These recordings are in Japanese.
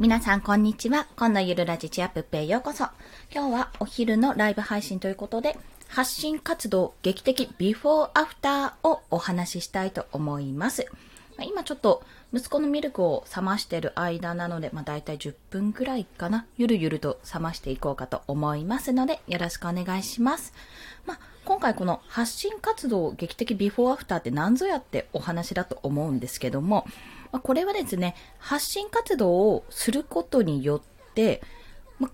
皆さんこんにちは。今度ゆるラジチアップへようこそ。今日はお昼のライブ配信ということで、発信活動劇的ビフォーアフターをお話ししたいと思います。今ちょっと息子のミルクを冷ましてる間なので、まあ大体10分くらいかな。ゆるゆると冷ましていこうかと思いますので、よろしくお願いします。まあ今回この発信活動劇的ビフォーアフターって何ぞやってお話だと思うんですけども、ま、これはですね、発信活動をすることによって、まあ、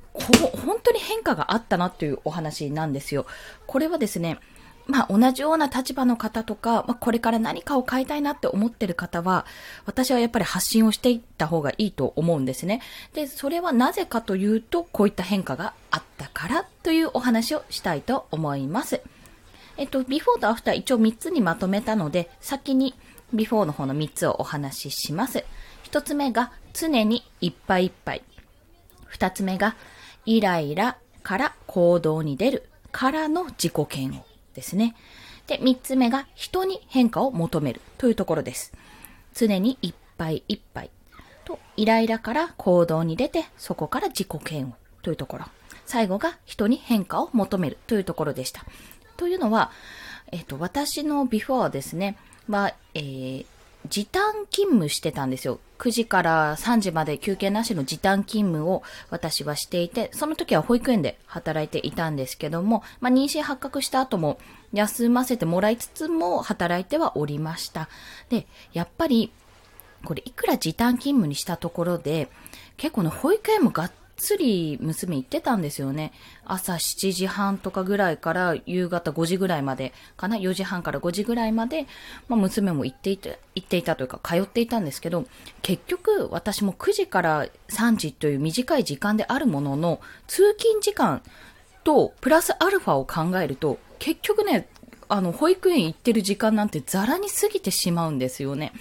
本当に変化があったなっていうお話なんですよ。これはですね、まあ、同じような立場の方とか、まあ、これから何かを変えたいなって思ってる方は、私はやっぱり発信をしていった方がいいと思うんですね。で、それはなぜかというと、こういった変化があったからというお話をしたいと思います。えっと、ビフォーとアフター一応3つにまとめたので、先にビフォーの方の3つをお話しします。1つ目が常にいっぱいいっぱい。2つ目がイライラから行動に出るからの自己嫌悪ですね。で、3つ目が人に変化を求めるというところです。常にいっぱいいっぱい。と、イライラから行動に出て、そこから自己嫌悪というところ。最後が人に変化を求めるというところでした。というのは、えっ、と、私のビフォーですね、は、えー、時短勤務してたんですよ。9時から3時まで休憩なしの時短勤務を私はしていて、その時は保育園で働いていたんですけども、まあ、妊娠発覚した後も休ませてもらいつつも働いてはおりました。で、やっぱり、これいくら時短勤務にしたところで、結構ね、保育園もがっつり娘行ってたんですよね。朝7時半とかぐらいから夕方5時ぐらいまでかな ?4 時半から5時ぐらいまで、まあ、娘も行っていて、行っていたというか通っていたんですけど、結局私も9時から3時という短い時間であるものの、通勤時間とプラスアルファを考えると、結局ね、あの、保育園行ってる時間なんてザラに過ぎてしまうんですよね。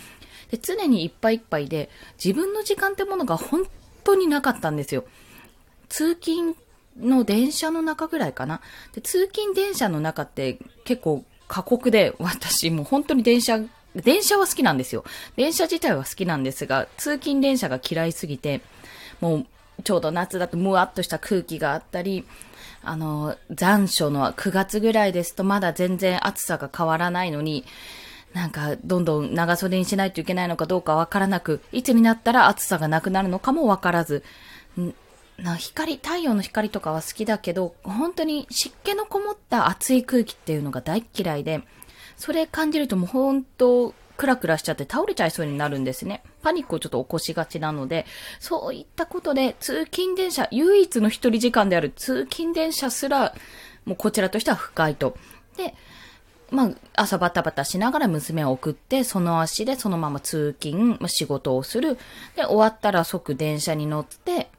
で、常にいっぱいいっぱいで、自分の時間ってものが本当になかったんですよ。通勤の電車の中ぐらいかな。で通勤電車の中って結構過酷で、私もう本当に電車、電車は好きなんですよ。電車自体は好きなんですが、通勤電車が嫌いすぎて、もうちょうど夏だとムワっとした空気があったり、あの、残暑の9月ぐらいですとまだ全然暑さが変わらないのに、なんか、どんどん長袖にしないといけないのかどうかわからなく、いつになったら暑さがなくなるのかもわからず、な光、太陽の光とかは好きだけど、本当に湿気のこもった暑い空気っていうのが大嫌いで、それ感じるともう本当、クラクラしちゃって倒れちゃいそうになるんですね。パニックをちょっと起こしがちなので、そういったことで通勤電車、唯一の一人時間である通勤電車すら、もうこちらとしては不快と。で、まあ、朝バタバタしながら娘を送って、その足でそのまま通勤、仕事をする。で、終わったら即電車に乗って、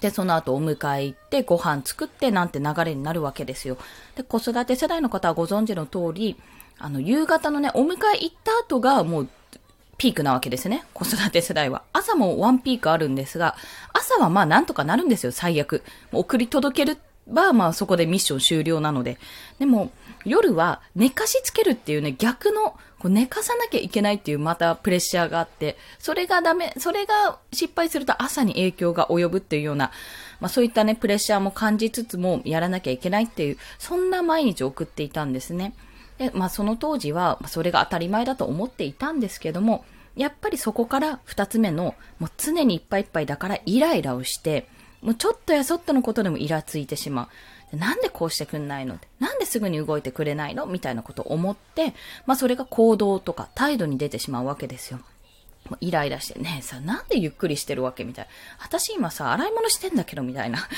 で、その後お迎え行ってご飯作ってなんて流れになるわけですよ。で、子育て世代の方はご存知の通り、あの、夕方のね、お迎え行った後がもうピークなわけですね。子育て世代は。朝もワンピークあるんですが、朝はまあなんとかなるんですよ、最悪。送り届けるは、まあそこでミッション終了なので。でも、夜は寝かしつけるっていうね、逆のこう寝かさなきゃいけないっていうまたプレッシャーがあって、それがダメ、それが失敗すると朝に影響が及ぶっていうような、まあそういったね、プレッシャーも感じつつもやらなきゃいけないっていう、そんな毎日送っていたんですね。で、まあその当時は、それが当たり前だと思っていたんですけども、やっぱりそこから二つ目の、もう常にいっぱいいっぱいだからイライラをして、もうちょっとやそっとのことでもイラついてしまう。なんでこうしてくんないの？なんですぐに動いてくれないの？みたいなことを思って、まあそれが行動とか態度に出てしまうわけですよ。イライラして、ねえさ、なんでゆっくりしてるわけみたいな。私今さ、洗い物してんだけど、みたいな。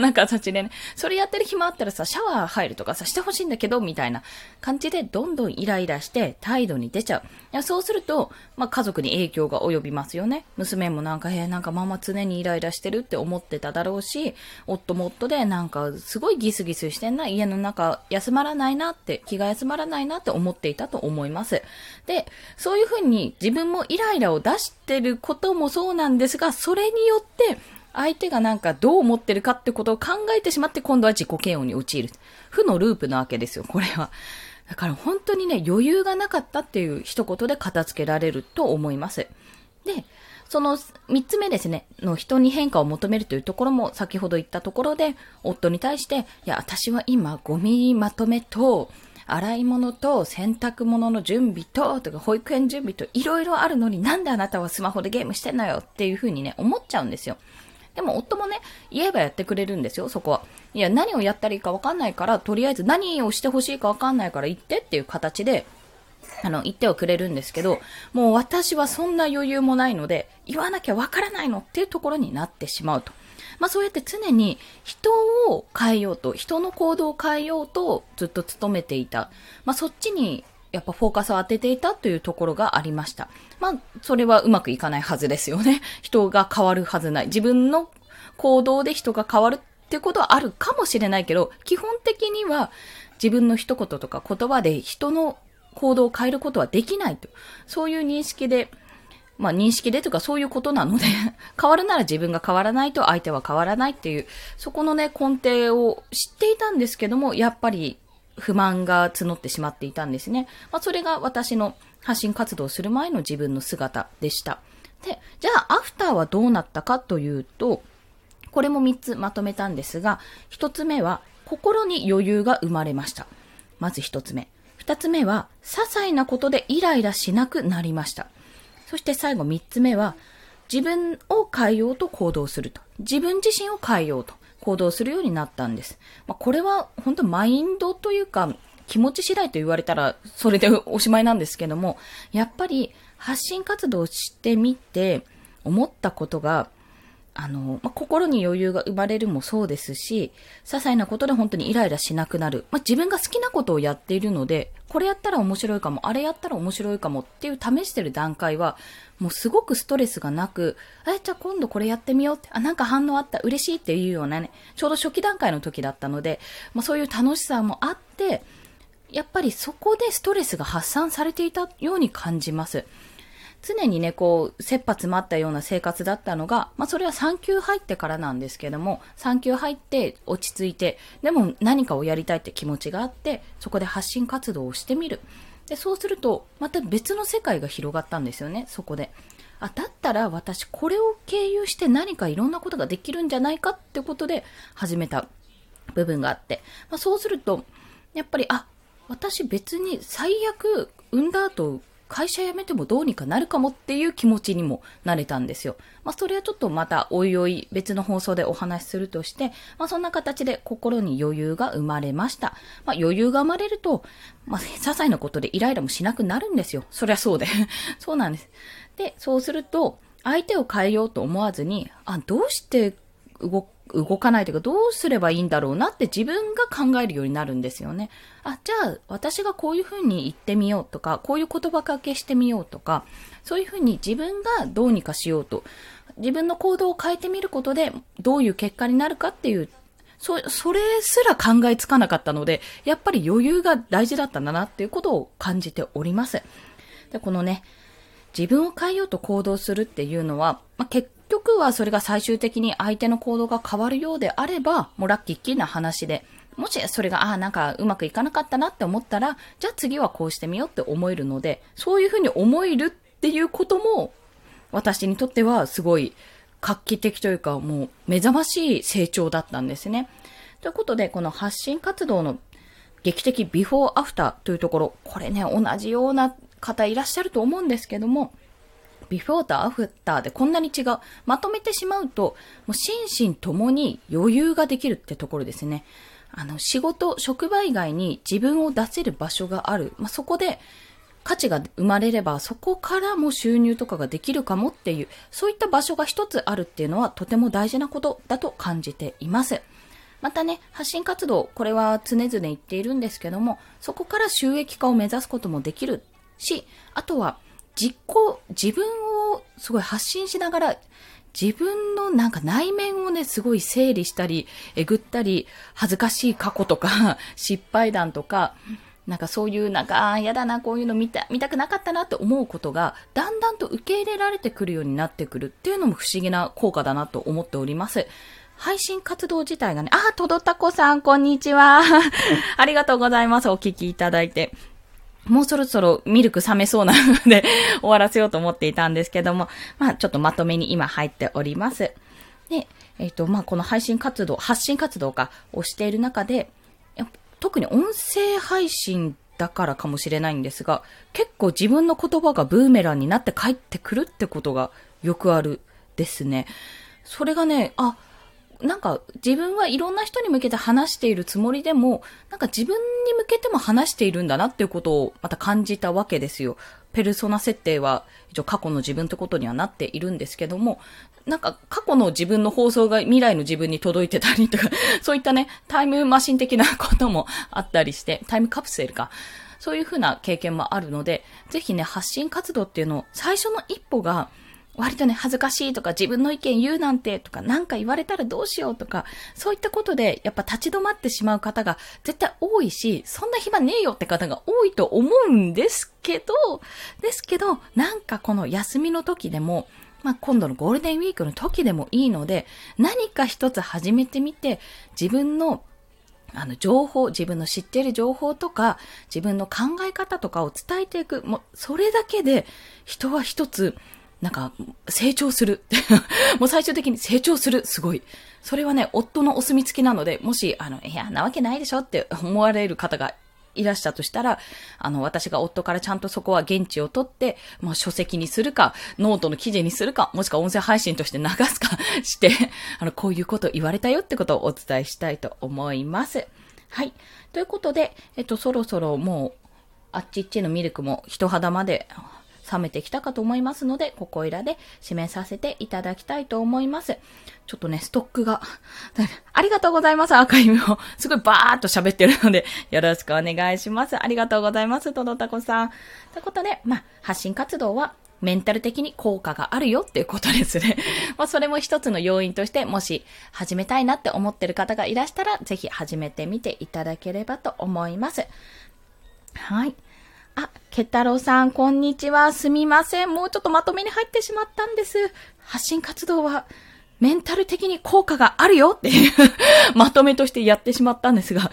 なんか形でね、それやってる暇あったらさ、シャワー入るとかさ、してほしいんだけど、みたいな感じで、どんどんイライラして態度に出ちゃう。いやそうすると、まあ、家族に影響が及びますよね。娘もなんか、へえ、なんかママ常にイライラしてるって思ってただろうし、夫も夫でなんか、すごいギスギスしてんな、家の中休まらないなって、気が休まらないなって思っていたと思います。で、そういうふうに自分もイライラを出してることもそうなんですが、それによって、相手がなんかどう思ってるかってことを考えてしまって今度は自己嫌悪に陥る。負のループなわけですよ、これは。だから本当にね、余裕がなかったっていう一言で片付けられると思います。で、その三つ目ですね、の人に変化を求めるというところも先ほど言ったところで、夫に対して、いや、私は今ゴミまとめと、洗い物と洗濯物の準備と、とか保育園準備といろいろあるのになんであなたはスマホでゲームしてんのよっていうふうにね、思っちゃうんですよ。でも夫もね、言えばやってくれるんですよ、そこは。いや、何をやったらいいかわかんないから、とりあえず何をしてほしいかわかんないから言ってっていう形で、あの、言ってはくれるんですけど、もう私はそんな余裕もないので、言わなきゃわからないのっていうところになってしまうと。まあそうやって常に人を変えようと、人の行動を変えようとずっと努めていた。まあそっちにやっぱフォーカスを当てていたというところがありました。まあ、それはうまくいかないはずですよね。人が変わるはずない。自分の行動で人が変わるってことはあるかもしれないけど、基本的には自分の一言とか言葉で人の行動を変えることはできないと。そういう認識で、まあ認識でというかそういうことなので 変わるなら自分が変わらないと相手は変わらないっていう、そこのね、根底を知っていたんですけども、やっぱり不満が募ってしまっていたんですね。まあ、それが私の発信活動する前の自分の姿でした。で、じゃあ、アフターはどうなったかというと、これも3つまとめたんですが、1つ目は、心に余裕が生まれました。まず1つ目。2つ目は、些細なことでイライラしなくなりました。そして最後3つ目は、自分を変えようと行動すると。自分自身を変えようと。行動するようになったんです。まあ、これは本当マインドというか、気持ち次第と言われたらそれでおしまいなんですけども、やっぱり発信活動してみて思ったことが、あの、まあ、心に余裕が生まれるもそうですし、些細なことで本当にイライラしなくなる。まあ、自分が好きなことをやっているので、これやったら面白いかも、あれやったら面白いかもっていう試してる段階は、もうすごくストレスがなく、え、じゃあ今度これやってみようって、あ、なんか反応あった、嬉しいっていうようなね、ちょうど初期段階の時だったので、まあ、そういう楽しさもあって、やっぱりそこでストレスが発散されていたように感じます。常にね、こう、切羽詰まったような生活だったのが、まあそれは産休入ってからなんですけども、産休入って落ち着いて、でも何かをやりたいって気持ちがあって、そこで発信活動をしてみる。で、そうすると、また別の世界が広がったんですよね、そこで。あ、だったら私これを経由して何かいろんなことができるんじゃないかってことで始めた部分があって、まあ、そうすると、やっぱり、あ、私別に最悪産んだ後会社辞めてもどうにかなるかもっていう気持ちにもなれたんですよ。まあ、それはちょっとまたおいおい別の放送でお話しするとして、まあ、そんな形で心に余裕が生まれました。まあ、余裕が生まれると、まあ、些細なことでイライラもしなくなるんですよ。そりゃそうで。そうなんです。で、そうすると、相手を変えようと思わずに、あ、どうして動動かないというか、どうすればいいんだろうなって自分が考えるようになるんですよね。あ、じゃあ私がこういうふうに言ってみようとか、こういう言葉かけしてみようとか、そういうふうに自分がどうにかしようと、自分の行動を変えてみることで、どういう結果になるかっていう、そ、それすら考えつかなかったので、やっぱり余裕が大事だったんだなっていうことを感じております。で、このね、自分を変えようと行動するっていうのは、まあ、結局はそれが最終的に相手の行動が変わるようであれば、もうラッキーキーな話で、もしそれが、ああ、なんかうまくいかなかったなって思ったら、じゃあ次はこうしてみようって思えるので、そういうふうに思えるっていうことも、私にとってはすごい画期的というか、もう目覚ましい成長だったんですね。ということで、この発信活動の劇的ビフォーアフターというところ、これね、同じような方いらっしゃると思うんですけども、ビフォーとアフターでこんなに違う。まとめてしまうと、もう心身ともに余裕ができるってところですね。あの、仕事、職場以外に自分を出せる場所がある。まあ、そこで価値が生まれれば、そこからも収入とかができるかもっていう、そういった場所が一つあるっていうのはとても大事なことだと感じています。またね、発信活動、これは常々言っているんですけども、そこから収益化を目指すこともできるし、あとは実行、自分をすごい発信しながら、自分のなんか内面をね、すごい整理したり、えぐったり、恥ずかしい過去とか、失敗談とか、なんかそういうなんか、ああ、やだな、こういうの見た、見たくなかったなって思うことが、だんだんと受け入れられてくるようになってくるっていうのも不思議な効果だなと思っております。配信活動自体がね、あ、とどたこさん、こんにちは。ありがとうございます。お聞きいただいて。もうそろそろミルク冷めそうなので終わらせようと思っていたんですけども、まあちょっとまとめに今入っております。で、えっ、ー、と、まあこの配信活動、発信活動かをしている中で、特に音声配信だからかもしれないんですが、結構自分の言葉がブーメランになって帰ってくるってことがよくあるですね。それがね、あ、なんか自分はいろんな人に向けて話しているつもりでも、なんか自分に向けても話しているんだなっていうことをまた感じたわけですよ。ペルソナ設定は一応過去の自分ってことにはなっているんですけども、なんか過去の自分の放送が未来の自分に届いてたりとか、そういったね、タイムマシン的なこともあったりして、タイムカプセルか。そういうふうな経験もあるので、ぜひね、発信活動っていうのを最初の一歩が、割とね、恥ずかしいとか自分の意見言うなんてとか何か言われたらどうしようとか、そういったことでやっぱ立ち止まってしまう方が絶対多いし、そんな暇ねえよって方が多いと思うんですけど、ですけど、なんかこの休みの時でも、まあ、今度のゴールデンウィークの時でもいいので、何か一つ始めてみて、自分のあの、情報、自分の知っている情報とか、自分の考え方とかを伝えていく。もう、それだけで、人は一つ、なんか、成長する。もう最終的に成長する。すごい。それはね、夫のお墨付きなので、もし、あの、いや、なわけないでしょって思われる方がいらしたとしたら、あの、私が夫からちゃんとそこは現地を取って、まあ、書籍にするか、ノートの記事にするか、もしくは音声配信として流すか して、あの、こういうこと言われたよってことをお伝えしたいと思います。はい。ということで、えっと、そろそろもう、あっちっちのミルクも人肌まで冷めてきたかと思いますので、ここいらで締めさせていただきたいと思います。ちょっとね、ストックが、ありがとうございます、アーカイブを。すごいバーっと喋ってるので、よろしくお願いします。ありがとうございます、とどたこさん。ということで、まあ、発信活動は、メンタル的に効果があるよっていうことですね。まあ、それも一つの要因として、もし始めたいなって思ってる方がいらしたら、ぜひ始めてみていただければと思います。はい。あ、ケタロさん、こんにちは。すみません。もうちょっとまとめに入ってしまったんです。発信活動は、メンタル的に効果があるよっていうまとめとしてやってしまったんですが、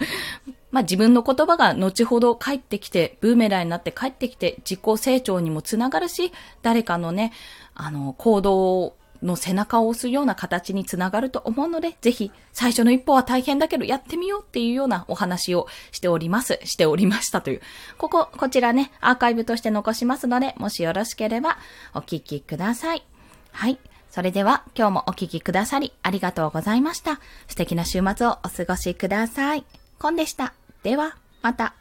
まあ自分の言葉が後ほど帰ってきて、ブーメランになって帰ってきて、自己成長にもつながるし、誰かのね、あの、行動の背中を押すような形につながると思うので、ぜひ最初の一歩は大変だけどやってみようっていうようなお話をしております。しておりましたという。ここ、こちらね、アーカイブとして残しますので、もしよろしければお聞きください。はい。それでは今日もお聞きくださりありがとうございました。素敵な週末をお過ごしください。コンでした。では、また。